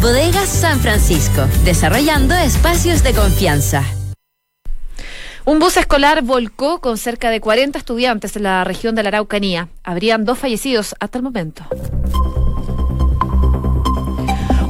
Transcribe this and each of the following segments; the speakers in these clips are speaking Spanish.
Bodegas San Francisco, desarrollando espacios de confianza. Un bus escolar volcó con cerca de 40 estudiantes en la región de la Araucanía. Habrían dos fallecidos hasta el momento.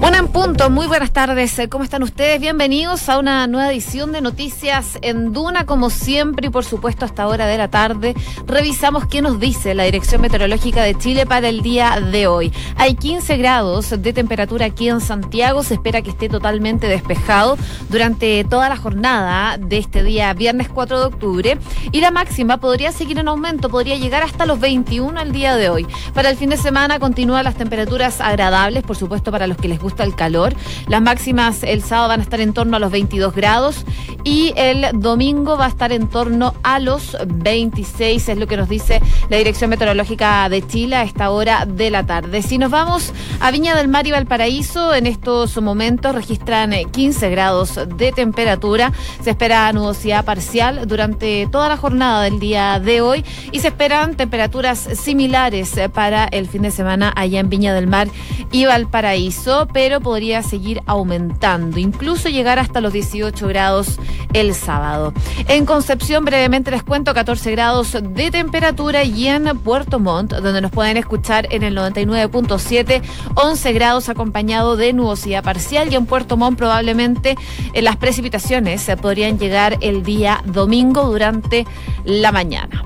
Una en punto, muy buenas tardes. ¿Cómo están ustedes? Bienvenidos a una nueva edición de Noticias en Duna, como siempre, y por supuesto, hasta hora de la tarde. Revisamos qué nos dice la Dirección Meteorológica de Chile para el día de hoy. Hay 15 grados de temperatura aquí en Santiago. Se espera que esté totalmente despejado durante toda la jornada de este día, viernes 4 de octubre. Y la máxima podría seguir en aumento, podría llegar hasta los 21 el día de hoy. Para el fin de semana continúan las temperaturas agradables, por supuesto, para los que les gusta gusta el calor. Las máximas el sábado van a estar en torno a los 22 grados y el domingo va a estar en torno a los 26, es lo que nos dice la Dirección Meteorológica de Chile a esta hora de la tarde. Si nos vamos a Viña del Mar y Valparaíso, en estos momentos registran 15 eh, grados de temperatura. Se espera nubosidad parcial durante toda la jornada del día de hoy y se esperan temperaturas similares eh, para el fin de semana allá en Viña del Mar y Valparaíso pero podría seguir aumentando, incluso llegar hasta los 18 grados el sábado. En Concepción, brevemente les cuento, 14 grados de temperatura y en Puerto Montt, donde nos pueden escuchar en el 99.7, 11 grados acompañado de nubosidad parcial y en Puerto Montt probablemente eh, las precipitaciones se podrían llegar el día domingo durante la mañana.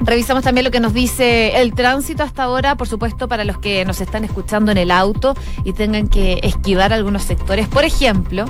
Revisamos también lo que nos dice el tránsito hasta ahora, por supuesto, para los que nos están escuchando en el auto y tengan que esquivar algunos sectores. Por ejemplo,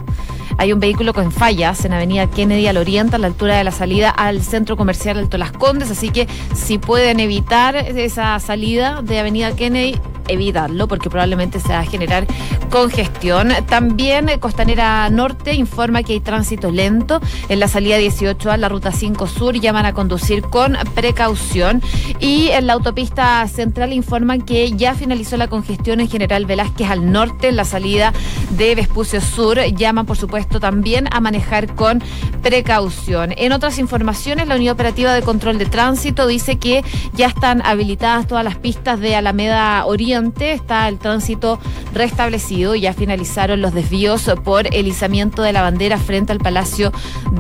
hay un vehículo con fallas en Avenida Kennedy al oriente, a la altura de la salida al centro comercial Alto Las Condes, así que si pueden evitar esa salida de Avenida Kennedy, evitarlo porque probablemente se va a generar congestión. También eh, Costanera Norte informa que hay tránsito lento en la salida 18 a la ruta 5 Sur, llaman a conducir con precaución y en la autopista central informan que ya finalizó la congestión en General Velázquez al norte en la salida de Vespucio Sur, llaman por supuesto también a manejar con precaución. En otras informaciones, la Unidad Operativa de Control de Tránsito dice que ya están habilitadas todas las pistas de Alameda Oriente está el tránsito restablecido. Ya finalizaron los desvíos por el izamiento de la bandera frente al Palacio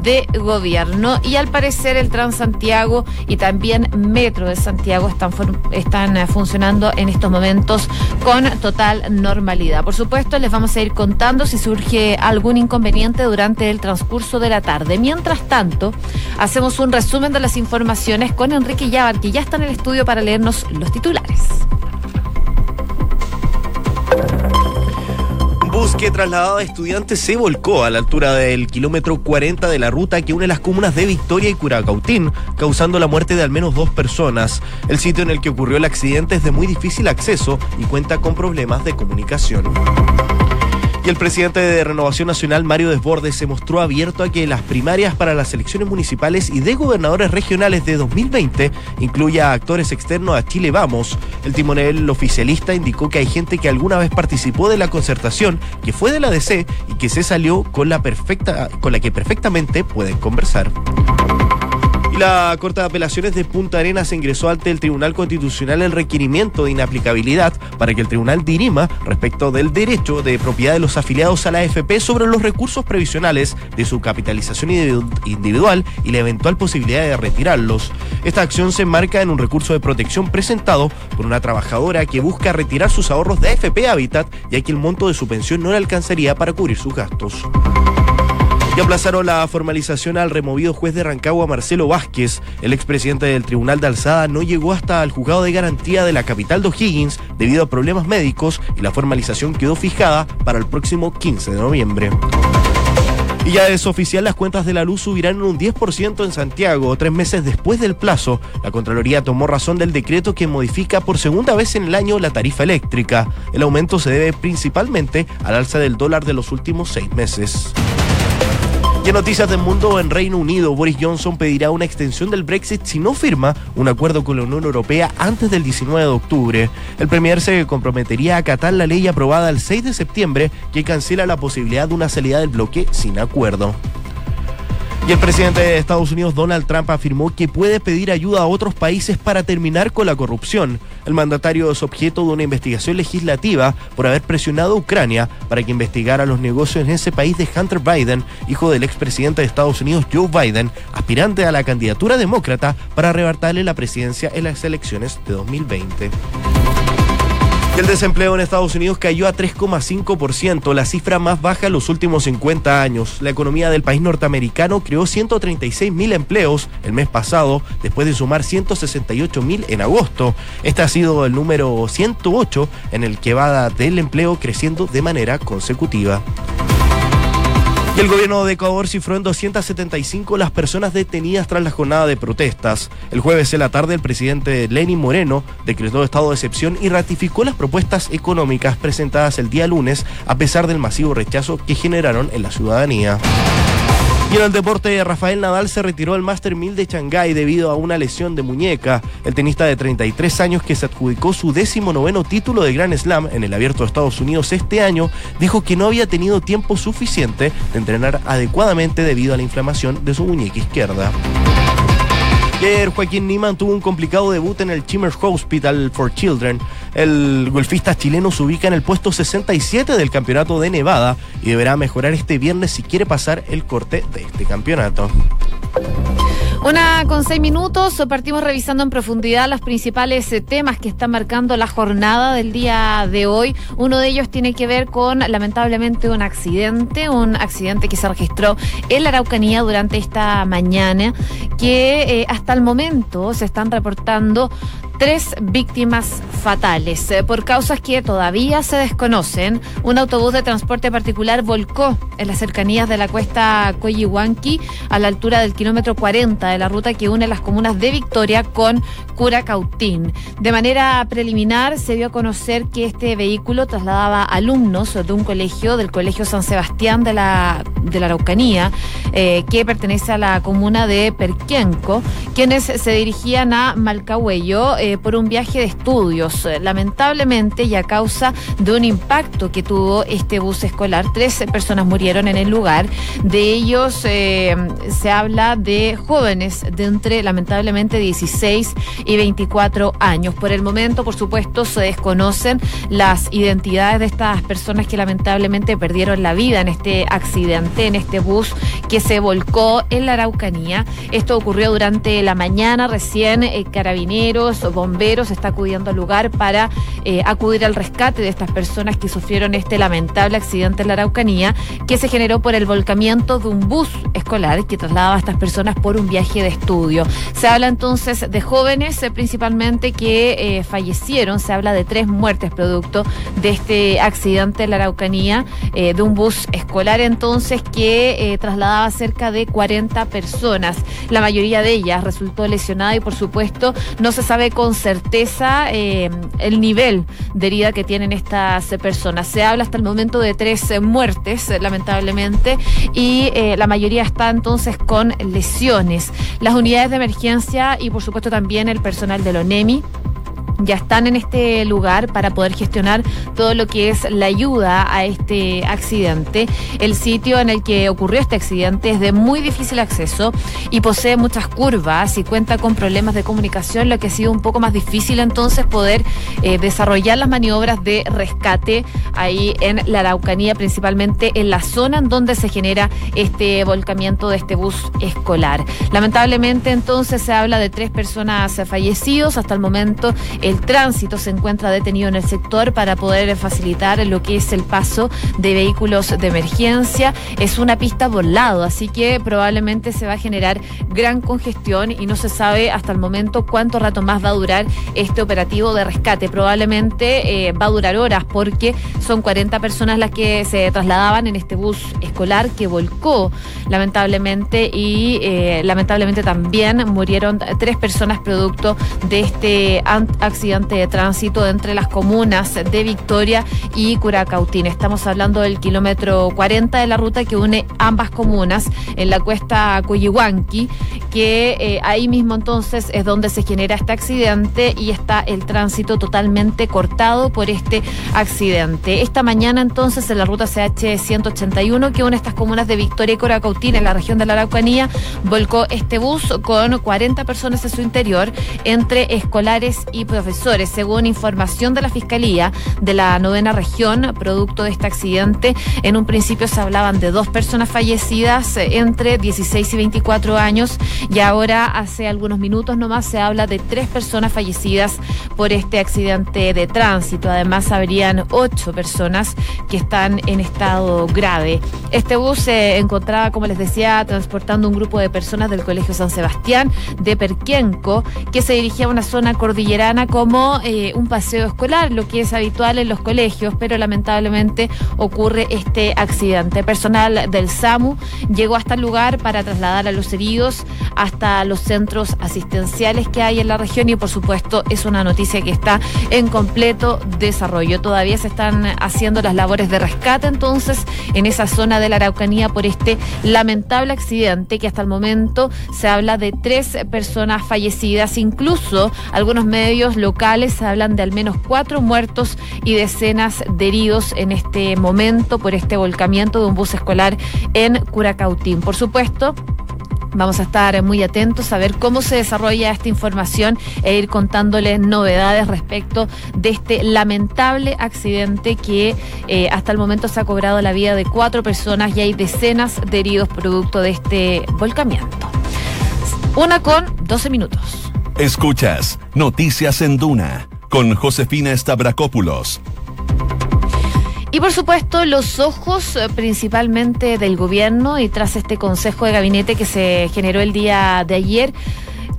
de Gobierno. Y al parecer el Transantiago y también Metro de Santiago están, están eh, funcionando en estos momentos con total normalidad. Por supuesto, les vamos a ir contando si surge algún inconveniente durante el transcurso de la tarde. Mientras tanto, hacemos un resumen de las informaciones con Enrique Yabar, que ya está en el estudio para leernos los titulares. Bus que trasladaba estudiantes se volcó a la altura del kilómetro 40 de la ruta que une las comunas de Victoria y Curacautín, causando la muerte de al menos dos personas. El sitio en el que ocurrió el accidente es de muy difícil acceso y cuenta con problemas de comunicación. Y el presidente de Renovación Nacional, Mario Desbordes, se mostró abierto a que las primarias para las elecciones municipales y de gobernadores regionales de 2020 incluya actores externos a Chile Vamos. El timonel oficialista indicó que hay gente que alguna vez participó de la concertación, que fue de la DC y que se salió con la perfecta, con la que perfectamente pueden conversar la Corte de Apelaciones de Punta Arenas ingresó ante el Tribunal Constitucional el requerimiento de inaplicabilidad para que el tribunal dirima respecto del derecho de propiedad de los afiliados a la AFP sobre los recursos previsionales de su capitalización individual y la eventual posibilidad de retirarlos. Esta acción se enmarca en un recurso de protección presentado por una trabajadora que busca retirar sus ahorros de AFP Habitat ya que el monto de su pensión no le alcanzaría para cubrir sus gastos. Y aplazaron la formalización al removido juez de Rancagua, Marcelo Vázquez. El expresidente del Tribunal de Alzada no llegó hasta el juzgado de garantía de la capital de O'Higgins debido a problemas médicos y la formalización quedó fijada para el próximo 15 de noviembre. Y ya es oficial, las cuentas de la luz subirán un 10% en Santiago, tres meses después del plazo. La Contraloría tomó razón del decreto que modifica por segunda vez en el año la tarifa eléctrica. El aumento se debe principalmente al alza del dólar de los últimos seis meses. En noticias del mundo, en Reino Unido, Boris Johnson pedirá una extensión del Brexit si no firma un acuerdo con la Unión Europea antes del 19 de octubre. El Premier se comprometería a acatar la ley aprobada el 6 de septiembre que cancela la posibilidad de una salida del bloque sin acuerdo. Y el presidente de Estados Unidos, Donald Trump, afirmó que puede pedir ayuda a otros países para terminar con la corrupción. El mandatario es objeto de una investigación legislativa por haber presionado a Ucrania para que investigara los negocios en ese país de Hunter Biden, hijo del expresidente de Estados Unidos, Joe Biden, aspirante a la candidatura demócrata para arrebatarle la presidencia en las elecciones de 2020. El desempleo en Estados Unidos cayó a 3,5%, la cifra más baja en los últimos 50 años. La economía del país norteamericano creó 136 mil empleos el mes pasado, después de sumar 168 mil en agosto. Este ha sido el número 108 en el que va del empleo creciendo de manera consecutiva. Y el gobierno de Ecuador cifró en 275 las personas detenidas tras la jornada de protestas. El jueves en la tarde, el presidente Lenin Moreno decretó estado de excepción y ratificó las propuestas económicas presentadas el día lunes, a pesar del masivo rechazo que generaron en la ciudadanía. Y en el deporte, Rafael Nadal se retiró del Master 1000 de Shanghái debido a una lesión de muñeca. El tenista de 33 años que se adjudicó su décimo noveno título de Grand Slam en el Abierto de Estados Unidos este año dijo que no había tenido tiempo suficiente de entrenar adecuadamente debido a la inflamación de su muñeca izquierda. Ayer Joaquín Niman tuvo un complicado debut en el Chimers Hospital for Children. El golfista chileno se ubica en el puesto 67 del campeonato de Nevada y deberá mejorar este viernes si quiere pasar el corte de este campeonato. Una con seis minutos, partimos revisando en profundidad los principales eh, temas que están marcando la jornada del día de hoy. Uno de ellos tiene que ver con, lamentablemente, un accidente, un accidente que se registró en la Araucanía durante esta mañana, que eh, hasta el momento se están reportando tres víctimas fatales. Eh, por causas que todavía se desconocen, un autobús de transporte particular volcó en las cercanías de la cuesta Coyihuanqui a la altura del kilómetro 40 de la ruta que une las comunas de Victoria con Curacautín. De manera preliminar se dio a conocer que este vehículo trasladaba alumnos de un colegio, del Colegio San Sebastián de la, de la Araucanía, eh, que pertenece a la comuna de Perquienco, quienes se dirigían a Malcahuello. Eh, por un viaje de estudios. Lamentablemente, y a causa de un impacto que tuvo este bus escolar, tres personas murieron en el lugar. De ellos eh, se habla de jóvenes de entre, lamentablemente, 16 y 24 años. Por el momento, por supuesto, se desconocen las identidades de estas personas que lamentablemente perdieron la vida en este accidente, en este bus que se volcó en la Araucanía. Esto ocurrió durante la mañana, recién eh, carabineros, bomberos está acudiendo al lugar para eh, acudir al rescate de estas personas que sufrieron este lamentable accidente en la Araucanía, que se generó por el volcamiento de un bus escolar que trasladaba a estas personas por un viaje de estudio. Se habla entonces de jóvenes eh, principalmente que eh, fallecieron, se habla de tres muertes producto de este accidente en la Araucanía, de un bus escolar entonces que trasladaba cerca de 40 personas. La mayoría de ellas resultó lesionada y por supuesto no se sabe con certeza eh, el nivel de herida que tienen estas personas. Se habla hasta el momento de tres eh, muertes, eh, lamentablemente, y la mayoría está entonces con lesiones. Las unidades de emergencia y por supuesto también el personal del ONEMI ya están en este lugar para poder gestionar todo lo que es la ayuda a este accidente. El sitio en el que ocurrió este accidente es de muy difícil acceso y posee muchas curvas y cuenta con problemas de comunicación, lo que ha sido un poco más difícil entonces poder eh, desarrollar las maniobras de rescate ahí en la Araucanía, principalmente en la zona en donde se genera este volcamiento de este bus escolar. Lamentablemente entonces se habla de tres personas fallecidos hasta el momento el tránsito se encuentra detenido en el sector para poder facilitar lo que es el paso de vehículos de emergencia. Es una pista por lado, así que probablemente se va a generar gran congestión y no se sabe hasta el momento cuánto rato más va a durar este operativo de rescate. Probablemente eh, va a durar horas porque son 40 personas las que se trasladaban en este bus escolar que volcó lamentablemente y eh, lamentablemente también murieron tres personas producto de este accidente accidente de tránsito entre las comunas de Victoria y Curacautín. Estamos hablando del kilómetro 40 de la ruta que une ambas comunas en la cuesta Cuyihuanqui, que eh, ahí mismo entonces es donde se genera este accidente y está el tránsito totalmente cortado por este accidente. Esta mañana entonces en la ruta CH 181 que une estas comunas de Victoria y Curacautín en la región de la Araucanía volcó este bus con 40 personas en su interior entre escolares y profesores. Según información de la Fiscalía de la novena región, producto de este accidente, en un principio se hablaban de dos personas fallecidas entre 16 y 24 años y ahora hace algunos minutos nomás se habla de tres personas fallecidas por este accidente de tránsito. Además, habrían ocho personas que están en estado grave. Este bus se encontraba, como les decía, transportando un grupo de personas del Colegio San Sebastián de Perquienco que se dirigía a una zona cordillerana como eh, un paseo escolar, lo que es habitual en los colegios, pero lamentablemente ocurre este accidente. Personal del SAMU llegó hasta el lugar para trasladar a los heridos hasta los centros asistenciales que hay en la región y por supuesto es una noticia que está en completo desarrollo. Todavía se están haciendo las labores de rescate entonces en esa zona de la Araucanía por este lamentable accidente que hasta el momento se habla de tres personas fallecidas, incluso algunos medios locales hablan de al menos cuatro muertos y decenas de heridos en este momento por este volcamiento de un bus escolar en Curacautín. Por supuesto, Vamos a estar muy atentos a ver cómo se desarrolla esta información e ir contándoles novedades respecto de este lamentable accidente que eh, hasta el momento se ha cobrado la vida de cuatro personas y hay decenas de heridos producto de este volcamiento. Una con 12 minutos. Escuchas Noticias en Duna con Josefina Stavrakopoulos. Y por supuesto, los ojos eh, principalmente del gobierno y tras este consejo de gabinete que se generó el día de ayer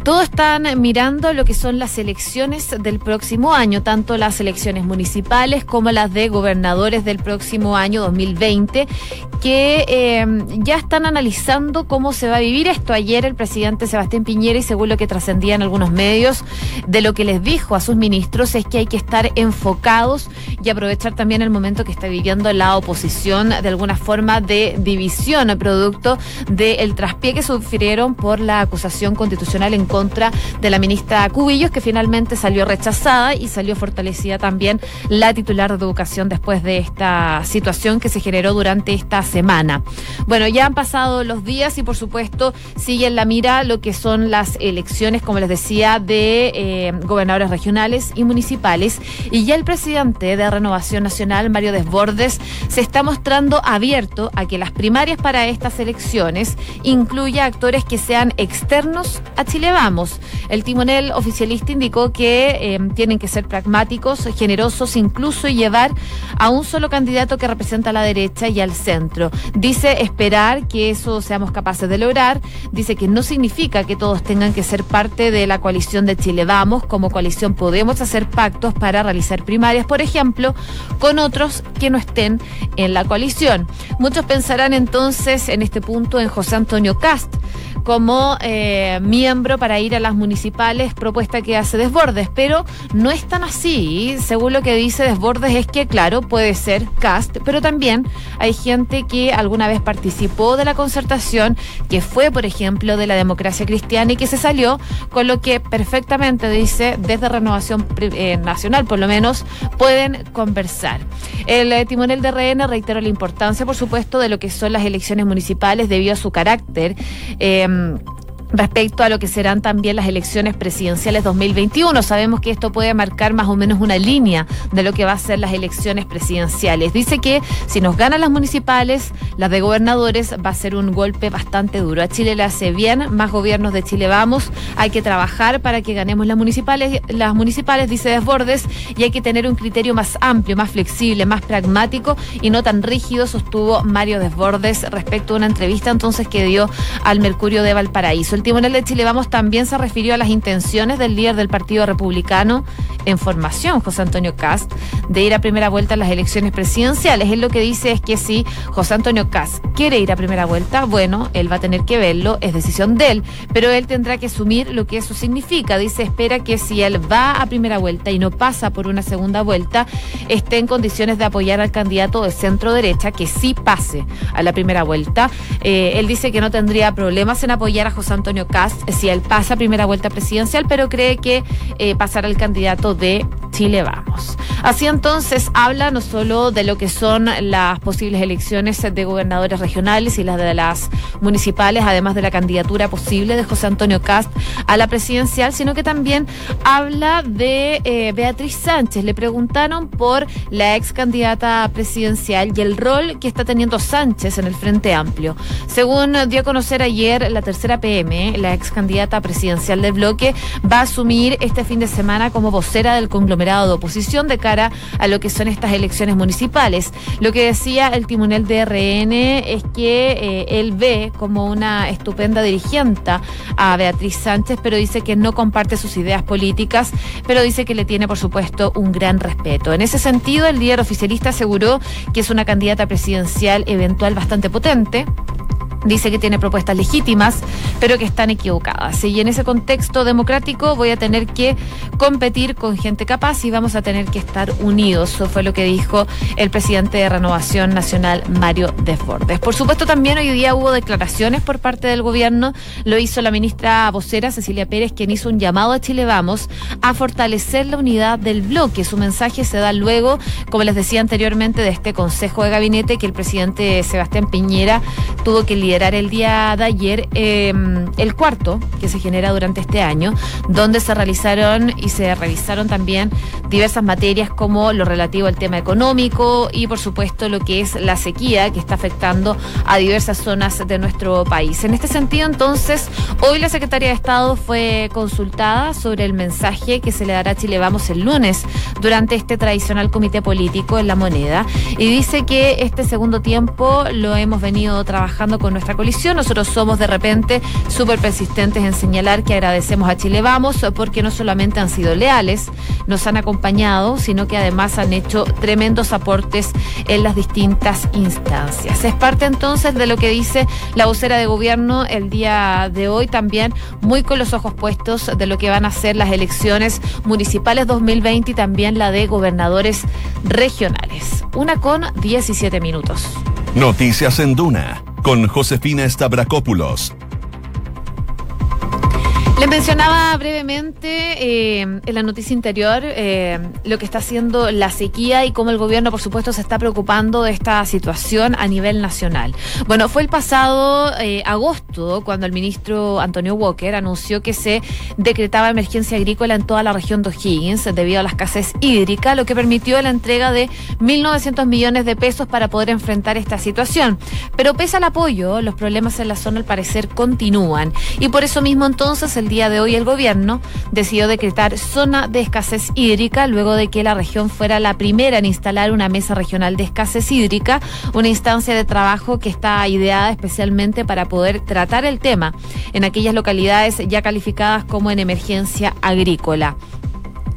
todos están mirando lo que son las elecciones del próximo año, tanto las elecciones municipales como las de gobernadores del próximo año 2020, que eh, ya están analizando cómo se va a vivir esto. Ayer el presidente Sebastián Piñera, y según lo que trascendía en algunos medios, de lo que les dijo a sus ministros es que hay que estar enfocados y aprovechar también el momento que está viviendo la oposición de alguna forma de división, producto del traspié que sufrieron por la acusación constitucional en contra de la ministra Cubillos, que finalmente salió rechazada y salió fortalecida también la titular de educación después de esta situación que se generó durante esta semana. Bueno, ya han pasado los días y por supuesto sigue en la mira lo que son las elecciones, como les decía, de eh, gobernadores regionales y municipales. Y ya el presidente de Renovación Nacional, Mario Desbordes, se está mostrando abierto a que las primarias para estas elecciones incluya actores que sean externos a Chile el timonel oficialista indicó que em, tienen que ser pragmáticos, generosos, incluso llevar a un solo candidato que representa a la derecha y al centro. Dice esperar que eso seamos capaces de lograr. Dice que no significa que todos tengan que ser parte de la coalición de Chile Vamos. Como coalición podemos hacer pactos para realizar primarias, por ejemplo, con otros que no estén en la coalición. Muchos pensarán entonces en este punto en José Antonio Cast como eh, miembro ir a las municipales, propuesta que hace Desbordes, pero no es tan así. Según lo que dice Desbordes es que, claro, puede ser cast, pero también hay gente que alguna vez participó de la concertación, que fue, por ejemplo, de la democracia cristiana y que se salió, con lo que perfectamente dice desde Renovación eh, Nacional, por lo menos, pueden conversar. El eh, timonel de RN reiteró la importancia, por supuesto, de lo que son las elecciones municipales debido a su carácter. Em, respecto a lo que serán también las elecciones presidenciales 2021. Sabemos que esto puede marcar más o menos una línea de lo que va a ser las elecciones presidenciales. Dice que si nos ganan las municipales, las de gobernadores, va a ser un golpe bastante duro. A Chile le hace bien, más gobiernos de Chile vamos, hay que trabajar para que ganemos las municipales, las municipales, dice Desbordes, y hay que tener un criterio más amplio, más flexible, más pragmático y no tan rígido, sostuvo Mario Desbordes respecto a una entrevista entonces que dio al Mercurio de Valparaíso El timonel de Chile Vamos también se refirió a las intenciones del líder del Partido Republicano en formación, José Antonio Cast, de ir a primera vuelta en las elecciones presidenciales. Él lo que dice es que si José Antonio Cast quiere ir a primera vuelta, bueno, él va a tener que verlo, es decisión de él, pero él tendrá que asumir lo que eso significa. Dice, espera que si él va a primera vuelta y no pasa por una segunda vuelta, esté en condiciones de apoyar al candidato de centro derecha que sí pase a la primera vuelta. Eh, él dice que no tendría problemas en apoyar a José Antonio Cast si él pasa primera vuelta presidencial, pero cree que eh, pasará el candidato de Chile Vamos. Así entonces habla no solo de lo que son las posibles elecciones de gobernadores regionales y las de las municipales, además de la candidatura posible de José Antonio Cast a la presidencial, sino que también habla de eh, Beatriz Sánchez. Le preguntaron por la ex candidata presidencial y el rol que está teniendo Sánchez en el Frente Amplio. Según dio a conocer ayer la tercera PM, la ex candidata presidencial del bloque va a asumir este fin de semana como vocera del conglomerado de oposición de cara a lo que son estas elecciones municipales. Lo que decía el timonel de RN es que eh, él ve como una estupenda dirigente a Beatriz Sánchez, pero dice que no comparte sus ideas políticas, pero dice que le tiene, por supuesto, un gran respeto. En ese sentido, el líder oficialista aseguró que es una candidata presidencial eventual bastante potente dice que tiene propuestas legítimas, pero que están equivocadas. Y en ese contexto democrático voy a tener que competir con gente capaz y vamos a tener que estar unidos. Eso fue lo que dijo el presidente de Renovación Nacional, Mario Desbordes. Por supuesto, también hoy día hubo declaraciones por parte del gobierno. Lo hizo la ministra vocera, Cecilia Pérez, quien hizo un llamado a Chile Vamos a fortalecer la unidad del bloque. Su mensaje se da luego, como les decía anteriormente, de este Consejo de Gabinete que el presidente Sebastián Piñera tuvo que liderar el día de ayer em, el cuarto que se genera durante este año, donde se realizaron y se revisaron también diversas materias como lo relativo al tema económico y por supuesto lo que es la sequía que está afectando a diversas zonas de nuestro país. En este sentido, entonces, hoy la Secretaría de Estado fue consultada sobre el mensaje que se le dará a Chile Vamos el lunes durante este tradicional comité político en la moneda y dice que este segundo tiempo lo hemos venido trabajando con nuestra colisión. Nosotros somos de repente súper persistentes en señalar que agradecemos a Chile Vamos porque no solamente han sido leales, nos han acompañado, sino que además han hecho tremendos aportes en las distintas instancias. Es parte entonces de lo que dice la vocera de gobierno el día de hoy, también muy con los ojos puestos de lo que van a ser las elecciones municipales 2020 y también la de gobernadores regionales. Una con 17 minutos. Noticias en Duna con Josefina Stavrakopoulos le mencionaba brevemente eh, en la noticia interior eh, lo que está haciendo la sequía y cómo el gobierno, por supuesto, se está preocupando de esta situación a nivel nacional. Bueno, fue el pasado eh, agosto cuando el ministro Antonio Walker anunció que se decretaba emergencia agrícola en toda la región de O'Higgins debido a la escasez hídrica, lo que permitió la entrega de 1.900 millones de pesos para poder enfrentar esta situación. Pero pese al apoyo, los problemas en la zona al parecer continúan. Y por eso mismo entonces el día de hoy el gobierno decidió decretar zona de escasez hídrica luego de que la región fuera la primera en instalar una mesa regional de escasez hídrica, una instancia de trabajo que está ideada especialmente para poder tratar el tema en aquellas localidades ya calificadas como en emergencia agrícola.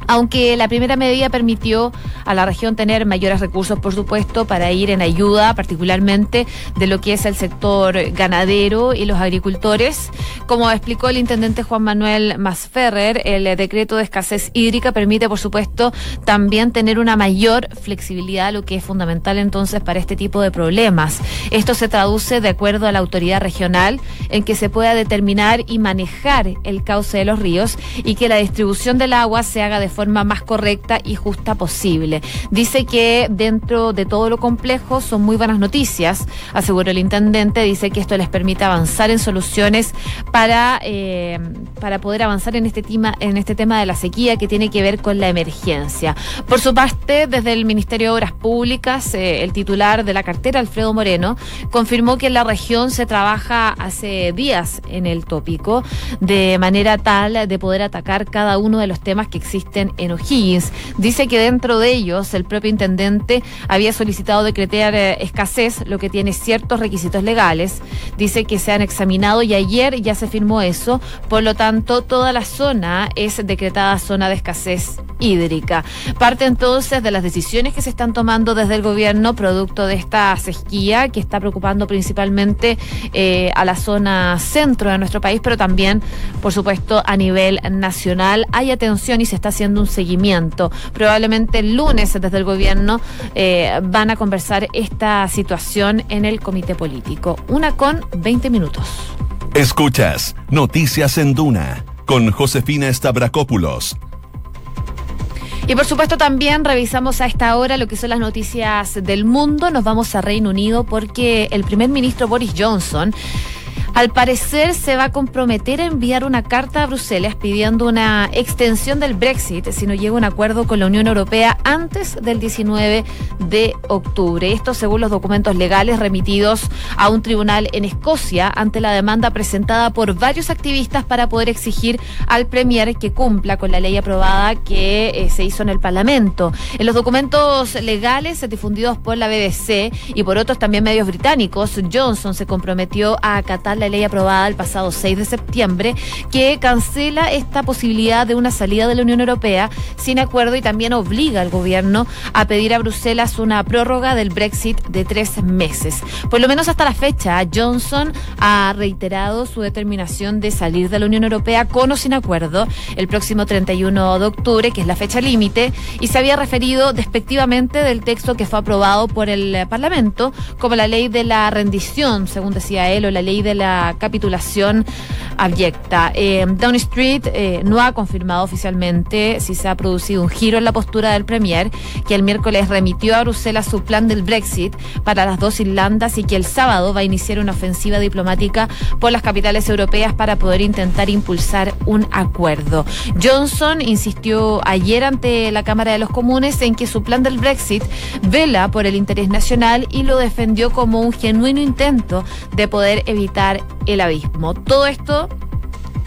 Aunque la primera medida permitió a la región tener mayores recursos, por supuesto, para ir en ayuda, particularmente de lo que es el sector ganadero y los agricultores. Como explicó el intendente Juan Manuel Masferrer, el decreto de escasez hídrica permite, por supuesto, también tener una mayor flexibilidad, lo que es fundamental entonces para este tipo de problemas. Esto se traduce, de acuerdo a la autoridad regional, en que se pueda determinar y manejar el cauce de los ríos y que la distribución del agua se haga de forma más correcta y justa posible. Dice que dentro de todo lo complejo son muy buenas noticias, aseguró el intendente, dice que esto les permite avanzar en soluciones para, eh, para poder avanzar en este, tema, en este tema de la sequía que tiene que ver con la emergencia. Por su parte, desde el Ministerio de Obras Públicas, eh, el titular de la cartera, Alfredo Moreno, confirmó que en la región se trabaja hace días en el tópico de manera tal de poder atacar cada uno de los temas que existen en O'Higgins. Dice que dentro de ellos el propio intendente había solicitado decretar eh, escasez, lo que tiene ciertos requisitos legales. Dice que se han examinado y ayer ya se firmó eso. Por lo tanto, toda la zona es decretada zona de escasez hídrica. Parte entonces de las decisiones que se están tomando desde el gobierno producto de esta sequía que está preocupando principalmente eh, a la zona centro de nuestro país, pero también, por supuesto, a nivel nacional. Hay atención y se está haciendo un seguimiento. Probablemente el lunes desde el gobierno eh, van a conversar esta situación en el comité político. Una con 20 minutos. Escuchas Noticias en Duna con Josefina Stavrakopoulos y por supuesto también revisamos a esta hora lo que son las noticias del mundo. Nos vamos a Reino Unido porque el primer ministro Boris Johnson al parecer se va a comprometer a enviar una carta a Bruselas pidiendo una extensión del Brexit si no llega un acuerdo con la Unión Europea antes del 19 de octubre. Esto según los documentos legales remitidos a un tribunal en Escocia ante la demanda presentada por varios activistas para poder exigir al Premier que cumpla con la ley aprobada que eh, se hizo en el Parlamento. En los documentos legales difundidos por la BBC y por otros también medios británicos, Johnson se comprometió a acatar la ley aprobada el pasado 6 de septiembre que cancela esta posibilidad de una salida de la Unión Europea sin acuerdo y también obliga al gobierno a pedir a Bruselas una prórroga del Brexit de tres meses. Por lo menos hasta la fecha, Johnson ha reiterado su determinación de salir de la Unión Europea con o sin acuerdo el próximo 31 de octubre, que es la fecha límite, y se había referido despectivamente del texto que fue aprobado por el Parlamento como la ley de la rendición, según decía él, o la ley de la capitulación abyecta. Eh, Down Street no ha confirmado oficialmente si se ha producido un giro en la postura del Premier, que el miércoles remitió a Bruselas su plan del Brexit para las dos Irlandas y que el sábado va a iniciar una ofensiva diplomática por las capitales europeas para poder intentar impulsar un acuerdo. Johnson insistió ayer ante la Cámara de los Comunes en que su plan del Brexit vela por el interés nacional y lo defendió como un genuino intento de poder evitar el abismo. Todo esto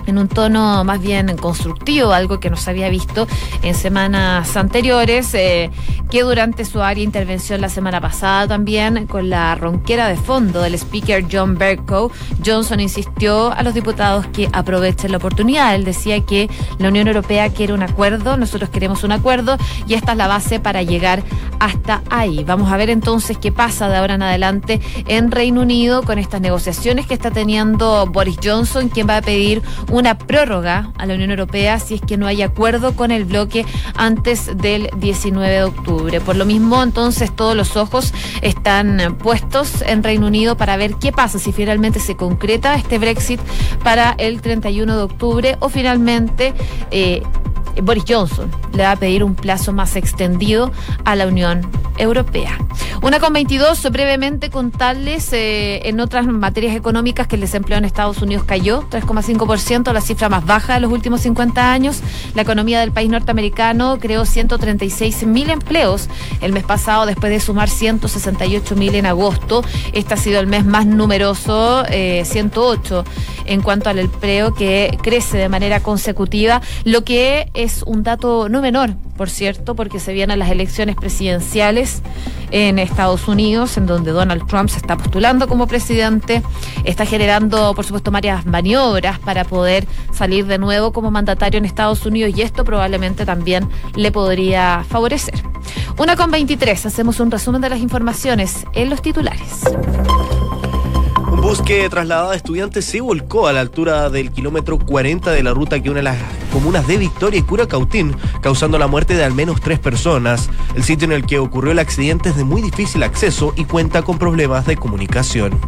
en un tono más bien constructivo, algo que no se había visto en semanas anteriores, eh, que durante su área intervención la semana pasada también con la ronquera de fondo del speaker John Bercow, Johnson insistió a los diputados que aprovechen la oportunidad. Él decía que la Unión Europea quiere un acuerdo, nosotros queremos un acuerdo y esta es la base para llegar hasta ahí. Vamos a ver entonces qué pasa de ahora en adelante en Reino Unido con estas negociaciones que está teniendo Boris Johnson, quien va a pedir un una prórroga a la Unión Europea si es que no hay acuerdo con el bloque antes del 19 de octubre. Por lo mismo, entonces todos los ojos están puestos en Reino Unido para ver qué pasa si finalmente se concreta este Brexit para el 31 de octubre o finalmente eh, Boris Johnson le va a pedir un plazo más extendido a la Unión Europea. Una con 22, brevemente contarles eh, en otras materias económicas que el desempleo en Estados Unidos cayó 3,5%, la cifra más baja de los últimos 50 años. La economía del país norteamericano creó 136 mil empleos el mes pasado después de sumar 168 mil en agosto. Este ha sido el mes más numeroso, 108 eh, en cuanto al empleo que crece de manera consecutiva, lo que es un dato no menor, por cierto, porque se vienen las elecciones presidenciales en Estados Unidos, en donde Donald Trump se está postulando como presidente, está generando, por supuesto, varias maniobras para poder salir de nuevo como mandatario en Estados Unidos y esto probablemente también le podría favorecer. Una con 23, hacemos un resumen de las informaciones en los titulares. Un bus que trasladaba estudiantes se volcó a la altura del kilómetro 40 de la ruta que une las comunas de Victoria y Curacautín, causando la muerte de al menos tres personas. El sitio en el que ocurrió el accidente es de muy difícil acceso y cuenta con problemas de comunicación.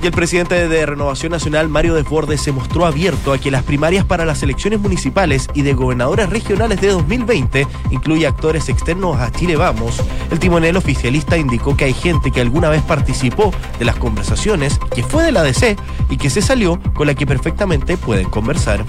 Y el presidente de Renovación Nacional, Mario Desbordes, se mostró abierto a que las primarias para las elecciones municipales y de gobernadores regionales de 2020 incluye actores externos a Chile Vamos. El timonel oficialista indicó que hay gente que alguna vez participó de las conversaciones, que fue de la DC y que se salió con la que perfectamente pueden conversar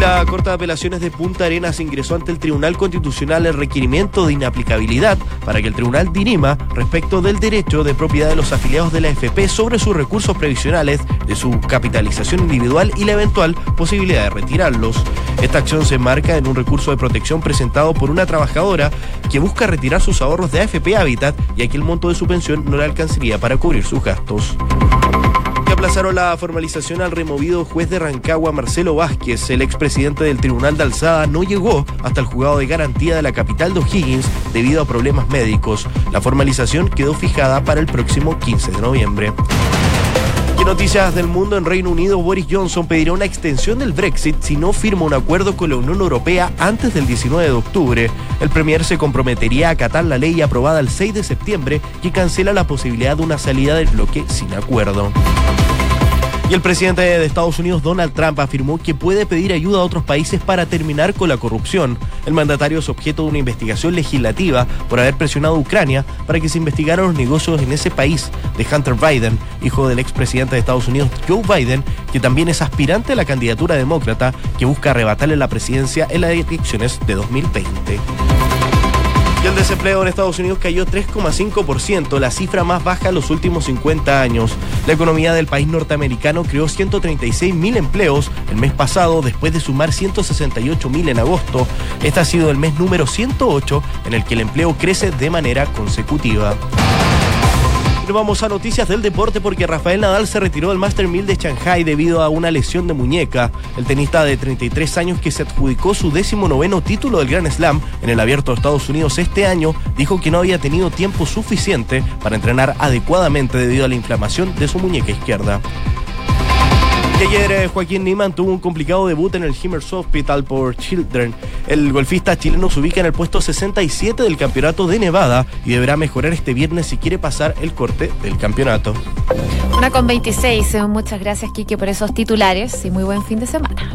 La Corte de Apelaciones de Punta Arenas ingresó ante el Tribunal Constitucional el requerimiento de inaplicabilidad para que el tribunal dirima respecto del derecho de propiedad de los afiliados de la FP sobre sus recursos previsionales, de su capitalización individual y la eventual posibilidad de retirarlos. Esta acción se marca en un recurso de protección presentado por una trabajadora que busca retirar sus ahorros de AFP Habitat, ya que el monto de su pensión no le alcanzaría para cubrir sus gastos aplazaron la formalización al removido juez de Rancagua, Marcelo Vázquez. El expresidente del Tribunal de Alzada no llegó hasta el juzgado de garantía de la capital de O'Higgins debido a problemas médicos. La formalización quedó fijada para el próximo 15 de noviembre. Noticias del mundo en Reino Unido, Boris Johnson pedirá una extensión del Brexit si no firma un acuerdo con la Unión Europea antes del 19 de octubre. El Premier se comprometería a acatar la ley aprobada el 6 de septiembre que cancela la posibilidad de una salida del bloque sin acuerdo. Y el presidente de Estados Unidos, Donald Trump, afirmó que puede pedir ayuda a otros países para terminar con la corrupción. El mandatario es objeto de una investigación legislativa por haber presionado a Ucrania para que se investigaran los negocios en ese país de Hunter Biden, hijo del expresidente de Estados Unidos, Joe Biden, que también es aspirante a la candidatura demócrata que busca arrebatarle la presidencia en las elecciones de 2020 el desempleo en Estados Unidos cayó 3,5%, la cifra más baja en los últimos 50 años. La economía del país norteamericano creó 136 mil empleos el mes pasado, después de sumar 168 mil en agosto. Este ha sido el mes número 108 en el que el empleo crece de manera consecutiva vamos a noticias del deporte porque Rafael Nadal se retiró del Master 1000 de Shanghai debido a una lesión de muñeca. El tenista de 33 años que se adjudicó su décimo noveno título del Grand Slam en el Abierto de Estados Unidos este año dijo que no había tenido tiempo suficiente para entrenar adecuadamente debido a la inflamación de su muñeca izquierda. Y ayer eh, Joaquín Niman tuvo un complicado debut en el Himmers Hospital por Children. El golfista chileno se ubica en el puesto 67 del campeonato de Nevada y deberá mejorar este viernes si quiere pasar el corte del campeonato. Una con 26. Eh, muchas gracias, Kike, por esos titulares y muy buen fin de semana.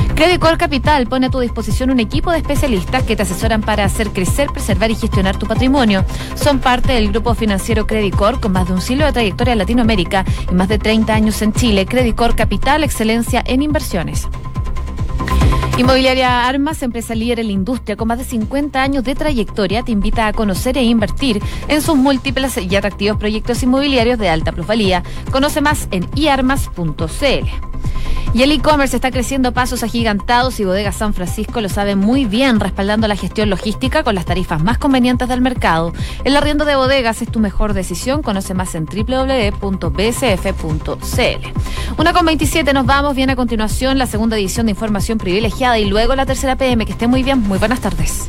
Credicor Capital pone a tu disposición un equipo de especialistas que te asesoran para hacer crecer, preservar y gestionar tu patrimonio. Son parte del grupo financiero Credicor con más de un siglo de trayectoria en Latinoamérica y más de 30 años en Chile. Credicor Capital, excelencia en inversiones. Inmobiliaria Armas, empresa líder en la industria con más de 50 años de trayectoria, te invita a conocer e invertir en sus múltiples y atractivos proyectos inmobiliarios de alta plusvalía. Conoce más en iarmas.cl. Y el e-commerce está creciendo pasos agigantados y Bodega San Francisco lo sabe muy bien, respaldando la gestión logística con las tarifas más convenientes del mercado. El arriendo de bodegas es tu mejor decisión. Conoce más en www.bsf.cl. Una con 27 nos vamos. Viene a continuación la segunda edición de Información Privilegiada y luego la tercera PM. Que esté muy bien. Muy buenas tardes.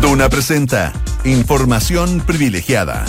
Duna presenta Información privilegiada